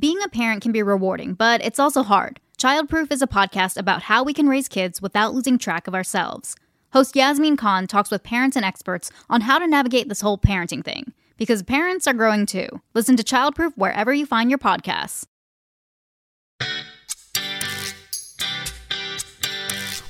Being a parent can be rewarding, but it's also hard. Childproof is a podcast about how we can raise kids without losing track of ourselves. Host Yasmin Khan talks with parents and experts on how to navigate this whole parenting thing, because parents are growing too. Listen to Childproof wherever you find your podcasts.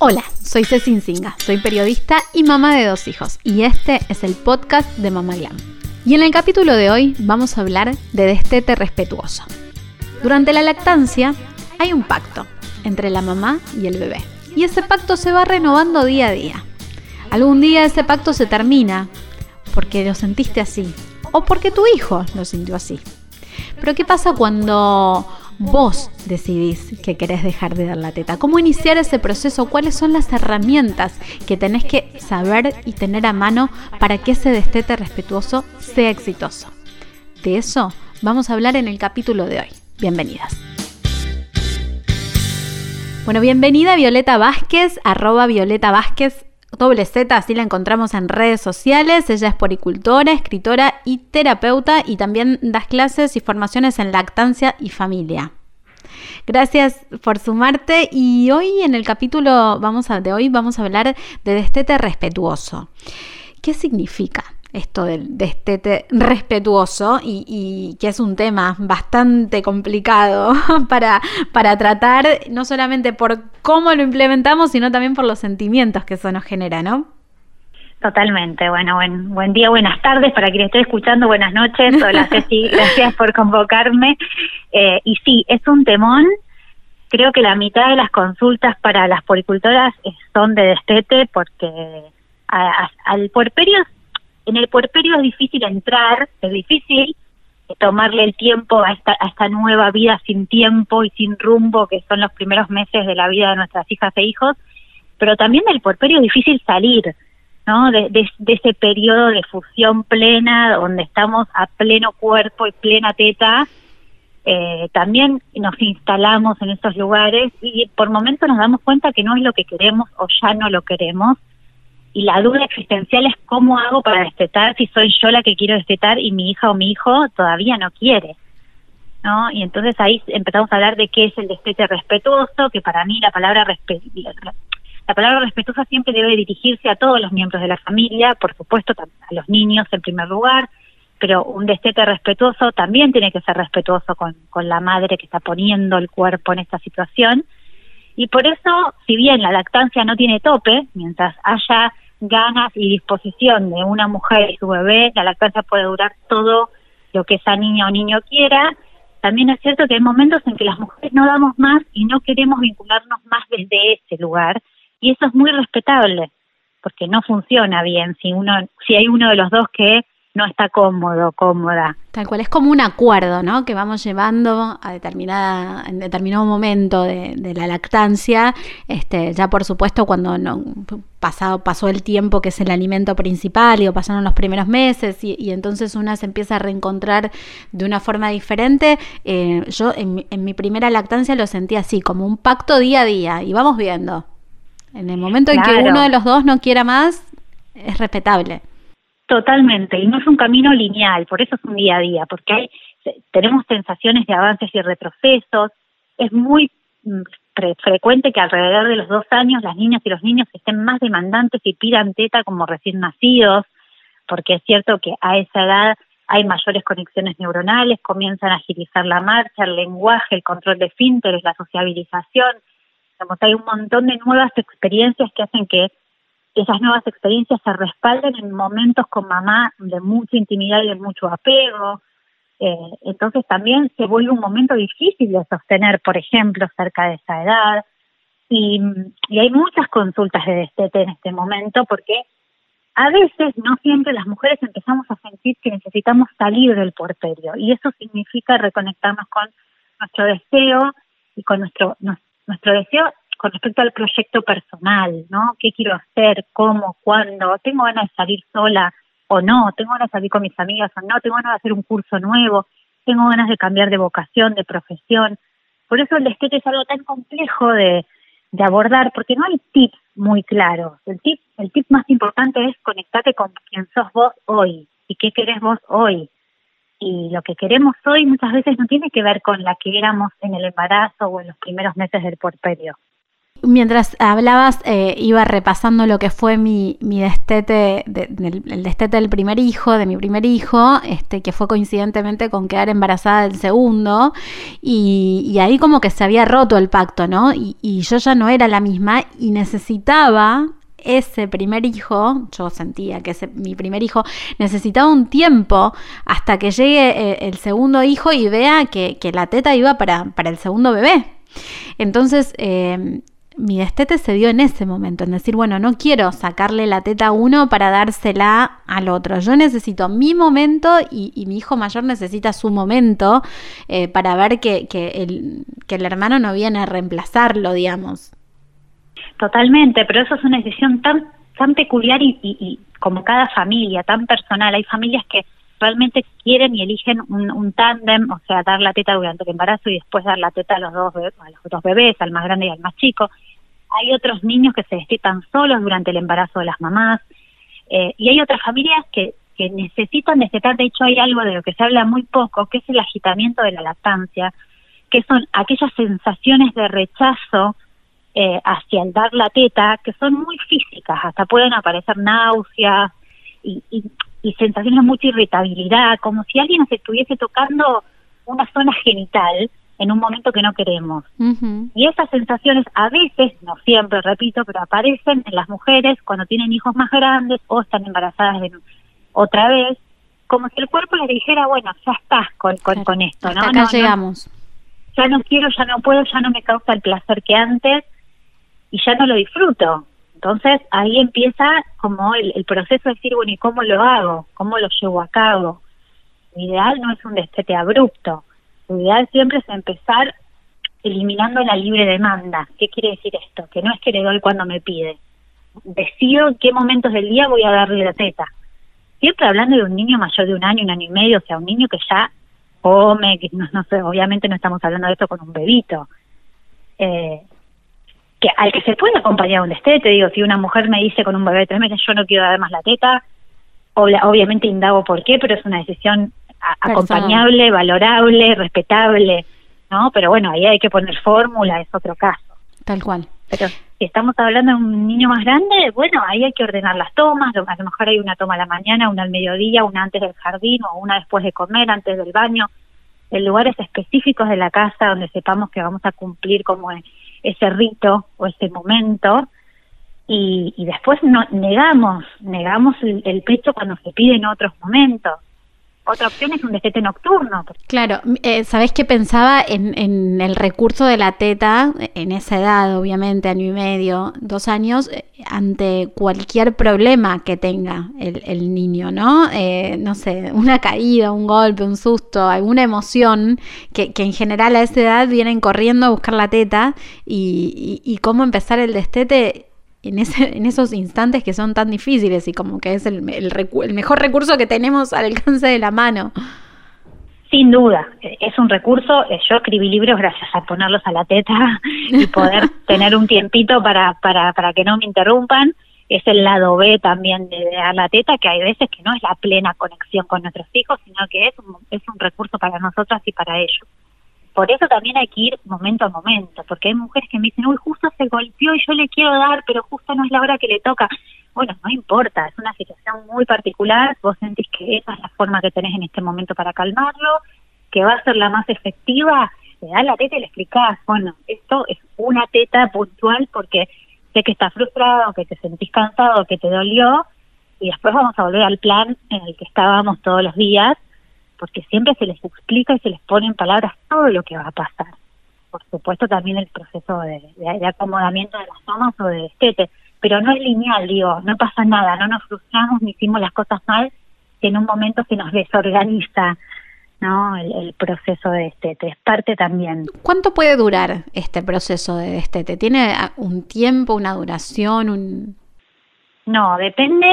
Hola, soy Ceci Singa, soy periodista y mamá de dos hijos, y este es el podcast de Mamá Glam. Y en el capítulo de hoy vamos a hablar de destete respetuoso. Durante la lactancia hay un pacto entre la mamá y el bebé. Y ese pacto se va renovando día a día. Algún día ese pacto se termina porque lo sentiste así o porque tu hijo lo sintió así. Pero ¿qué pasa cuando vos decidís que querés dejar de dar la teta? ¿Cómo iniciar ese proceso? ¿Cuáles son las herramientas que tenés que saber y tener a mano para que ese destete respetuoso sea exitoso? De eso vamos a hablar en el capítulo de hoy. Bienvenidas. Bueno, bienvenida Violeta Vázquez, arroba Violeta Vázquez, doble Z, así la encontramos en redes sociales. Ella es poricultora, escritora y terapeuta y también das clases y formaciones en lactancia y familia. Gracias por sumarte y hoy en el capítulo vamos de hoy vamos a hablar de destete respetuoso. ¿Qué significa? Esto del destete respetuoso y, que es un tema bastante complicado para, para tratar, no solamente por cómo lo implementamos, sino también por los sentimientos que eso nos genera, ¿no? Totalmente. Bueno, buen, buen día, buenas tardes para quien esté escuchando. Buenas noches. Hola Ceci, gracias por convocarme. Eh, y sí, es un temón. Creo que la mitad de las consultas para las poricultoras son de destete porque al puerperio en el puerperio es difícil entrar, es difícil tomarle el tiempo a esta, a esta nueva vida sin tiempo y sin rumbo que son los primeros meses de la vida de nuestras hijas e hijos, pero también del puerperio es difícil salir, ¿no? De, de, ese periodo de fusión plena donde estamos a pleno cuerpo y plena teta, eh, también nos instalamos en esos lugares y por momentos nos damos cuenta que no es lo que queremos o ya no lo queremos y la duda existencial es cómo hago para destetar si soy yo la que quiero destetar y mi hija o mi hijo todavía no quiere. ¿no? Y entonces ahí empezamos a hablar de qué es el destete respetuoso, que para mí la palabra la palabra respetuosa siempre debe dirigirse a todos los miembros de la familia, por supuesto a los niños en primer lugar, pero un destete respetuoso también tiene que ser respetuoso con, con la madre que está poniendo el cuerpo en esta situación. Y por eso, si bien la lactancia no tiene tope, mientras haya ganas y disposición de una mujer y su bebé, la lactancia puede durar todo lo que esa niña o niño quiera. También es cierto que hay momentos en que las mujeres no damos más y no queremos vincularnos más desde ese lugar y eso es muy respetable porque no funciona bien si uno si hay uno de los dos que no está cómodo, cómoda. Tal cual, es como un acuerdo, ¿no? Que vamos llevando a determinada, en determinado momento de, la lactancia, este, ya por supuesto cuando no, pasado, pasó el tiempo que es el alimento principal y o pasaron los primeros meses y, entonces una se empieza a reencontrar de una forma diferente. Eh, yo en, en mi primera lactancia lo sentí así, como un pacto día a día y vamos viendo. En el momento en que uno de los dos no quiera más, es respetable. Totalmente, y no es un camino lineal, por eso es un día a día, porque hay, tenemos sensaciones de avances y retrocesos, es muy mm, frecuente que alrededor de los dos años las niñas y los niños estén más demandantes y pidan teta como recién nacidos, porque es cierto que a esa edad hay mayores conexiones neuronales, comienzan a agilizar la marcha, el lenguaje, el control de fínteres, la sociabilización, hay un montón de nuevas experiencias que hacen que esas nuevas experiencias se respalden en momentos con mamá de mucha intimidad y de mucho apego. Eh, entonces también se vuelve un momento difícil de sostener, por ejemplo, cerca de esa edad. Y, y hay muchas consultas de destete en este momento porque a veces, no siempre, las mujeres empezamos a sentir que necesitamos salir del porterio y eso significa reconectarnos con nuestro deseo y con nuestro, nuestro deseo con respecto al proyecto personal, ¿no? ¿Qué quiero hacer? ¿Cómo? ¿Cuándo? ¿Tengo ganas de salir sola o no? ¿Tengo ganas de salir con mis amigas o no? ¿Tengo ganas de hacer un curso nuevo? ¿Tengo ganas de cambiar de vocación, de profesión? Por eso el destete es algo tan complejo de, abordar, porque no hay tips muy claros. El tip, el tip más importante es conectarte con quien sos vos hoy y qué querés vos hoy. y lo que queremos hoy muchas veces no tiene que ver con la que éramos en el embarazo o en los primeros meses del porperio. Mientras hablabas, eh, iba repasando lo que fue mi, mi destete, el destete del primer hijo, de mi primer hijo, este, que fue coincidentemente con quedar embarazada del segundo, y, ahí como que se había roto el pacto, ¿no? Y, y yo ya no era la misma y necesitaba ese primer hijo, yo sentía que ese, mi primer hijo necesitaba un tiempo hasta que llegue eh, el segundo hijo y vea que, la teta iba para, para, el segundo bebé. Entonces, eh, mi destete se dio en ese momento, en decir, bueno, no quiero sacarle la teta a uno para dársela al otro. Yo necesito mi momento y, mi hijo mayor necesita su momento eh, para ver que, que, el, que el hermano no viene a reemplazarlo, digamos. Totalmente, pero eso es una decisión tan tan peculiar y, y, como cada familia, tan personal. Hay familias que realmente quieren y eligen un, un tándem, o sea, dar la teta durante el embarazo y después dar la teta a los dos a los dos bebés, al más grande y al más chico. Hay otros niños que se destetan solos durante el embarazo de las mamás eh, y hay otras familias que, que necesitan destetar. De hecho, hay algo de lo que se habla muy poco, que es el agitamiento de la lactancia, que son aquellas sensaciones de rechazo eh, hacia el dar la teta, que son muy físicas, hasta pueden aparecer náuseas y, y, sensaciones de mucha irritabilidad, como si alguien nos estuviese tocando una zona genital en un momento que no queremos. Y esas sensaciones a veces, no siempre, repito, pero aparecen en las mujeres cuando tienen hijos más grandes o están embarazadas de, otra vez, como si el cuerpo les dijera, bueno, ya estás con, con, esto, ¿no? acá llegamos. ya no quiero, ya no puedo, ya no me causa el placer que antes y ya no lo disfruto. Entonces ahí empieza como el, proceso de decir, bueno, ¿y cómo lo hago? ¿Cómo lo llevo a cabo? Lo ideal no es un destete abrupto. Lo ideal siempre es empezar eliminando la libre demanda. ¿Qué quiere decir esto? Que no es que le doy cuando me pide. Decido en qué momentos del día voy a darle la teta. Siempre hablando de un niño mayor de un año, un año y medio, o sea, un niño que ya come, que no, sé, obviamente no estamos hablando de esto con un bebito. Eh, que al que se puede acompañar un destete, digo, si una mujer me dice con un bebé de tres meses, yo no quiero dar más la teta, obviamente indago por qué, pero es una decisión acompañable, valorable, respetable, ¿no? Pero bueno, ahí hay que poner fórmula, es otro caso. Tal cual. Pero si estamos hablando de un niño más grande, bueno, ahí hay que ordenar las tomas, a lo mejor hay una toma a la mañana, una al mediodía, una antes del jardín o una después de comer, antes del baño, en lugares específicos de la casa donde sepamos que vamos a cumplir como ese rito o ese momento y, y después no, negamos, negamos el, pecho cuando se pide en otros momentos. Otra opción es un destete nocturno. Claro, eh, ¿sabés qué pensaba en, en, el recurso de la teta en esa edad, obviamente, año y medio, dos años, eh, ante cualquier problema que tenga el, niño, ¿no? Eh, no sé, una caída, un golpe, un susto, alguna emoción que, que, en general a esa edad vienen corriendo a buscar la teta y, y, y cómo empezar el destete en, ese, en esos instantes que son tan difíciles y como que es el, el, mejor recurso que tenemos al alcance de la mano. Sin duda, es un recurso. Eh, yo escribí libros gracias a ponerlos a la teta y poder tener un tiempito para, para, para que no me interrumpan. Es el lado B también de dar la teta, que hay veces que no es la plena conexión con nuestros hijos, sino que es un, es un recurso para nosotras y para ellos por eso también hay que ir momento a momento, porque hay mujeres que me dicen, uy, justo se golpeó y yo le quiero dar, pero justo no es la hora que le toca. Bueno, no importa, es una situación muy particular, vos sentís que esa es la forma que tenés en este momento para calmarlo, que va a ser la más efectiva, le das la teta y le explicás, bueno, esto es una teta puntual porque sé que estás frustrado, que te sentís cansado, que te dolió, y después vamos a volver al plan en el que estábamos todos los días, porque siempre se les explica y se les pone en palabras todo lo que va a pasar. Por supuesto también el proceso de, acomodamiento de las tomas o de destete, pero no es lineal, digo, no pasa nada, no nos frustramos ni hicimos las cosas mal, que en un momento se nos desorganiza ¿no? El, proceso de destete, es parte también. ¿Cuánto puede durar este proceso de destete? ¿Tiene un tiempo, una duración, un...? No, depende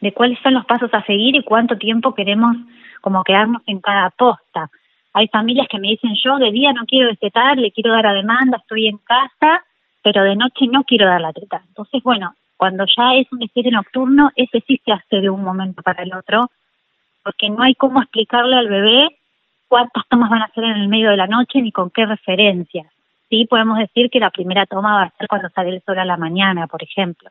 de cuáles son los pasos a seguir y cuánto tiempo queremos como quedarnos en cada posta. Hay familias que me dicen, yo de día no quiero destetar, le quiero dar a demanda, estoy en casa, pero de noche no quiero dar la teta. Entonces, bueno, cuando ya es un destete nocturno, ese sí se hace de un momento para el otro, porque no hay cómo explicarle al bebé cuántas tomas van a hacer en el medio de la noche ni con qué referencias. Sí, podemos decir que la primera toma va a ser cuando sale el sol a la mañana, por ejemplo.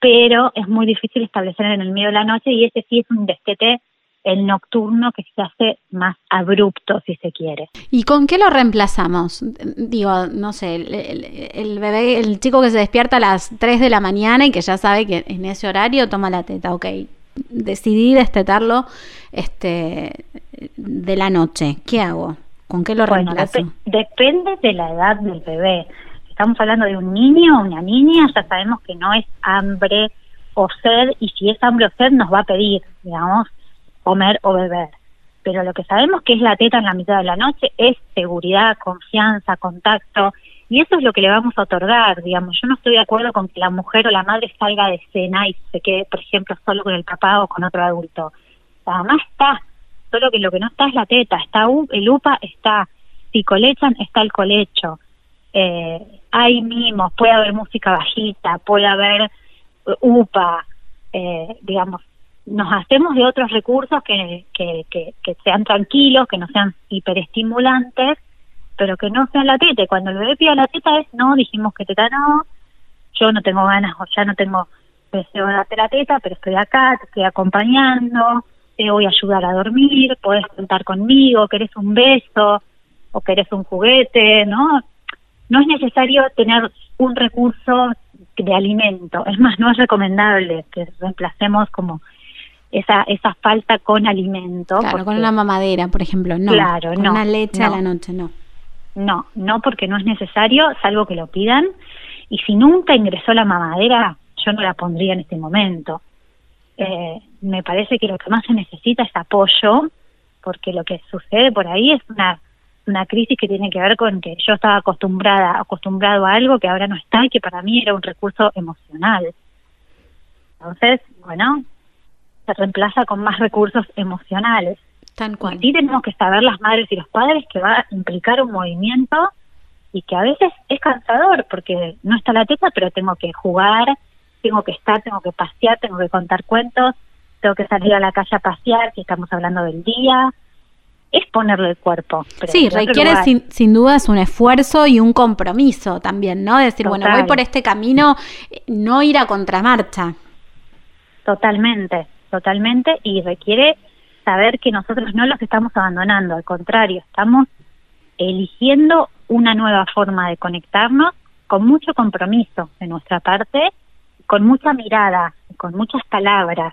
Pero es muy difícil establecer en el medio de la noche y ese sí es un destete el nocturno que se hace más abrupto, si se quiere. ¿Y con qué lo reemplazamos? Digo, no sé, el, bebé, el chico que se despierta a las 3 de la mañana y que ya sabe que en ese horario toma la teta, ok. Decidí destetarlo este, de la noche. ¿Qué hago? ¿Con qué lo reemplazo? depende de la edad del bebé. Si estamos hablando de un niño o una niña, ya sabemos que no es hambre o sed, y si es hambre o sed nos va a pedir, digamos, comer o beber. Pero lo que sabemos que es la teta en la mitad de la noche es seguridad, confianza, contacto, y eso es lo que le vamos a otorgar, digamos. Yo no estoy de acuerdo con que la mujer o la madre salga de cena y se quede, por ejemplo, solo con el papá o con otro adulto. La mamá está, solo que lo que no está es la teta, está el UPA, está, si colechan, está el colecho. Eh, hay mimos, puede haber música bajita, puede haber UPA, eh, digamos, nos hacemos de otros recursos que, que, que, sean tranquilos, que no sean hiperestimulantes, pero que no sean la teta. Cuando el bebé pide la teta es, no, dijimos que teta no, yo no tengo ganas o ya no tengo deseo de darte la teta, pero estoy acá, te estoy acompañando, te voy a ayudar a dormir, puedes contar conmigo, querés un beso o querés un juguete, ¿no? No es necesario tener un recurso de alimento, es más, no es recomendable que reemplacemos como esa, esa falta con alimento. Claro, con una mamadera, por ejemplo, no. Claro, con Una leche a la noche, no. No, no porque no es necesario, salvo que lo pidan. Y si nunca ingresó la mamadera, yo no la pondría en este momento. Eh, me parece que lo que más se necesita es apoyo, porque lo que sucede por ahí es una, una crisis que tiene que ver con que yo estaba acostumbrada, acostumbrado a algo que ahora no está y que para mí era un recurso emocional. Entonces, bueno, se reemplaza con más recursos emocionales. Tan cual. Y sí tenemos que saber las madres y los padres que va a implicar un movimiento y que a veces es cansador porque no está la teta, pero tengo que jugar, tengo que estar, tengo que pasear, tengo que contar cuentos, tengo que salir a la calle a pasear, si estamos hablando del día. Es ponerle el cuerpo. sí, requiere sin, sin dudas un esfuerzo y un compromiso también, ¿no? Decir, bueno, voy por este camino, no ir a contramarcha. Totalmente totalmente y requiere saber que nosotros no los estamos abandonando, al contrario, estamos eligiendo una nueva forma de conectarnos con mucho compromiso de nuestra parte, con mucha mirada, con muchas palabras.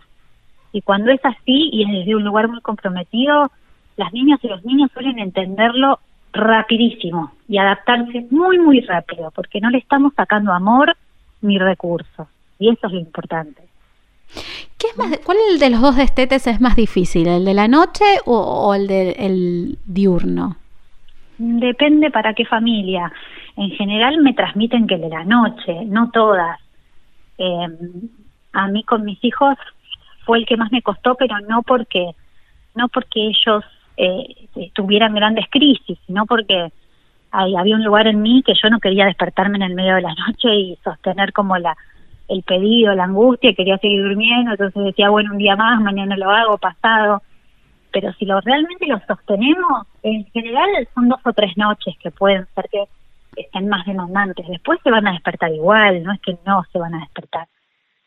Y cuando es así y es desde un lugar muy comprometido, las niñas y los niños suelen entenderlo rapidísimo y adaptarse muy, muy rápido, porque no le estamos sacando amor ni recursos. Y eso es lo importante. ¿Qué es más, ¿Cuál de los dos destetes es más difícil, el de la noche o, el del diurno? Depende para qué familia. En general me transmiten que el de la noche, no todas. Em, a mí con mis hijos fue el que más me costó, pero no porque no porque ellos eh, tuvieran grandes crisis, sino porque había un lugar en mí que yo no quería despertarme en el medio de la noche y sostener como la el pedido, la angustia, quería seguir durmiendo, entonces decía, bueno, un día más, mañana lo hago, pasado. Pero si lo realmente lo sostenemos, en general son dos o tres noches que pueden ser que estén más demandantes. Después se van a despertar igual, no es que no se van a despertar,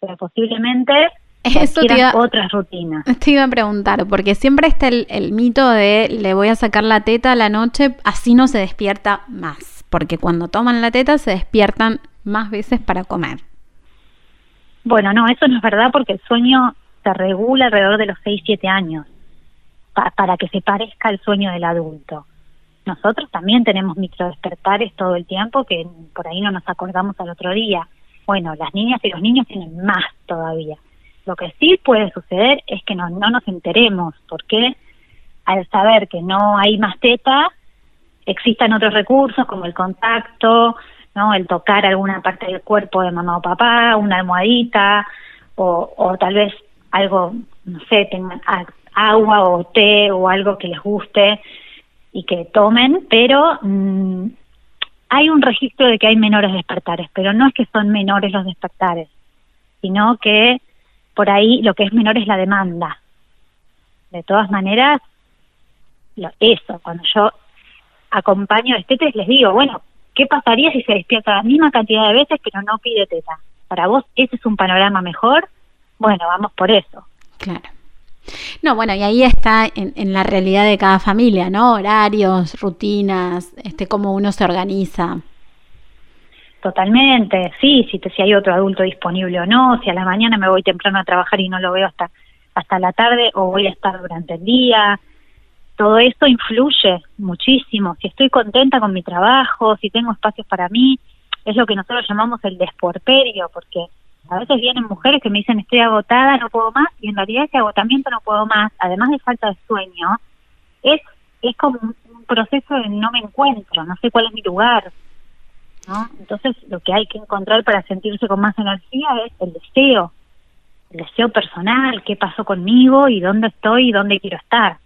pero posiblemente eso otras rutinas. Te iba a preguntar, porque siempre está el, el, mito de le voy a sacar la teta a la noche, así no se despierta más, porque cuando toman la teta se despiertan más veces para comer. Bueno, no, eso no es verdad porque el sueño se regula alrededor de los 6, 7 años para que se parezca al sueño del adulto. Nosotros también tenemos microdespertares todo el tiempo que por ahí no nos acordamos al otro día. Bueno, las niñas y los niños tienen más todavía. Lo que sí puede suceder es que no, no nos enteremos porque al saber que no hay más teta, existan otros recursos como el contacto, ¿no? El tocar alguna parte del cuerpo de mamá o papá, una almohadita, o, tal vez algo, no sé, tengan agua o té o algo que les guste y que tomen, pero mm, hay un registro de que hay menores despertares, pero no es que son menores los despertares, sino que por ahí lo que es menor es la demanda. de todas maneras, eso, cuando yo acompaño a estetes les digo, bueno, ¿qué pasaría si se despierta la misma cantidad de veces pero no pide teta? Para vos, ¿ese es un panorama mejor? Bueno, vamos por eso. Claro. No, bueno, y ahí está en, la realidad de cada familia, ¿no? Horarios, rutinas, este, cómo uno se organiza. Totalmente, sí, si, te, si hay otro adulto disponible o no, si a la mañana me voy temprano a trabajar y no lo veo hasta, hasta la tarde o voy a estar durante el día, todo esto influye muchísimo. Si estoy contenta con mi trabajo, si tengo espacios para mí, es lo que nosotros llamamos el desporperio, porque a veces vienen mujeres que me dicen estoy agotada, no puedo más, y en realidad ese agotamiento no puedo más, además de falta de sueño, es, es como un, proceso de no me encuentro, no sé cuál es mi lugar. ¿no? Entonces lo que hay que encontrar para sentirse con más energía es el deseo, el deseo personal, qué pasó conmigo y dónde estoy y dónde quiero estar.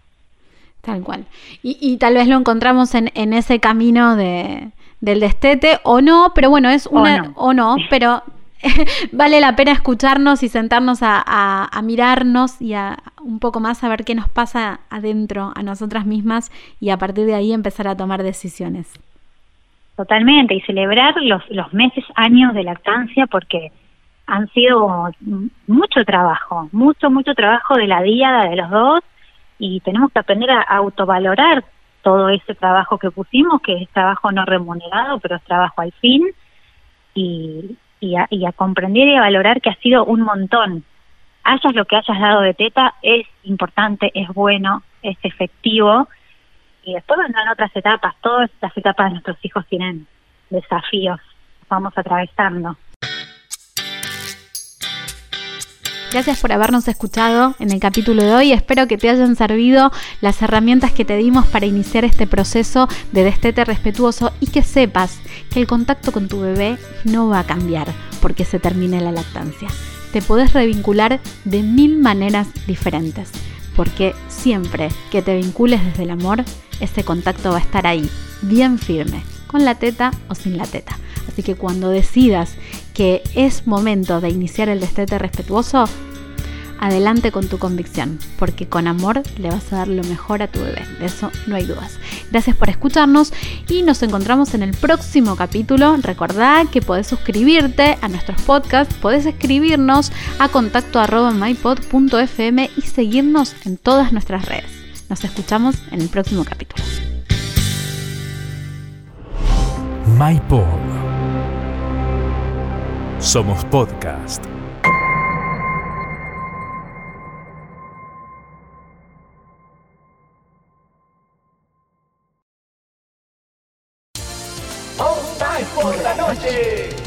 Tal cual. Y, y tal vez lo encontramos en, en ese camino de, del destete o no, pero bueno, es una o no, pero vale la pena escucharnos y sentarnos a, mirarnos y a un poco más a ver qué nos pasa adentro a nosotras mismas y a partir de ahí empezar a tomar decisiones. Totalmente, y celebrar los, los meses, años de lactancia porque han sido mucho trabajo, mucho, mucho trabajo de la día de los dos y tenemos que aprender a autovalorar todo ese trabajo que pusimos, que es trabajo no remunerado, pero es trabajo al fin, y, y a, y a comprender y a valorar que ha sido un montón. Hayas lo que hayas dado de teta, es importante, es bueno, es efectivo. Y después vendrán otras etapas. Todas las etapas de nuestros hijos tienen desafíos. Vamos atravesando. Gracias por habernos escuchado en el capítulo de hoy. Espero que te hayan servido las herramientas que te dimos para iniciar este proceso de destete respetuoso y que sepas que el contacto con tu bebé no va a cambiar porque se termine la lactancia. Te podés revincular de mil maneras diferentes porque siempre que te vincules desde el amor, ese contacto va a estar ahí, bien firme, con la teta o sin la teta. Así que cuando decidas que es momento de iniciar el destete respetuoso, adelante con tu convicción, porque con amor le vas a dar lo mejor a tu bebé, de eso no hay dudas. Gracias por escucharnos y nos encontramos en el próximo capítulo. Recordá que podés suscribirte a nuestros podcasts, podés escribirnos a contacto arroba mypod.fm y seguirnos en todas nuestras redes. Nos escuchamos en el próximo capítulo. MyPod somos podcast. por la noche.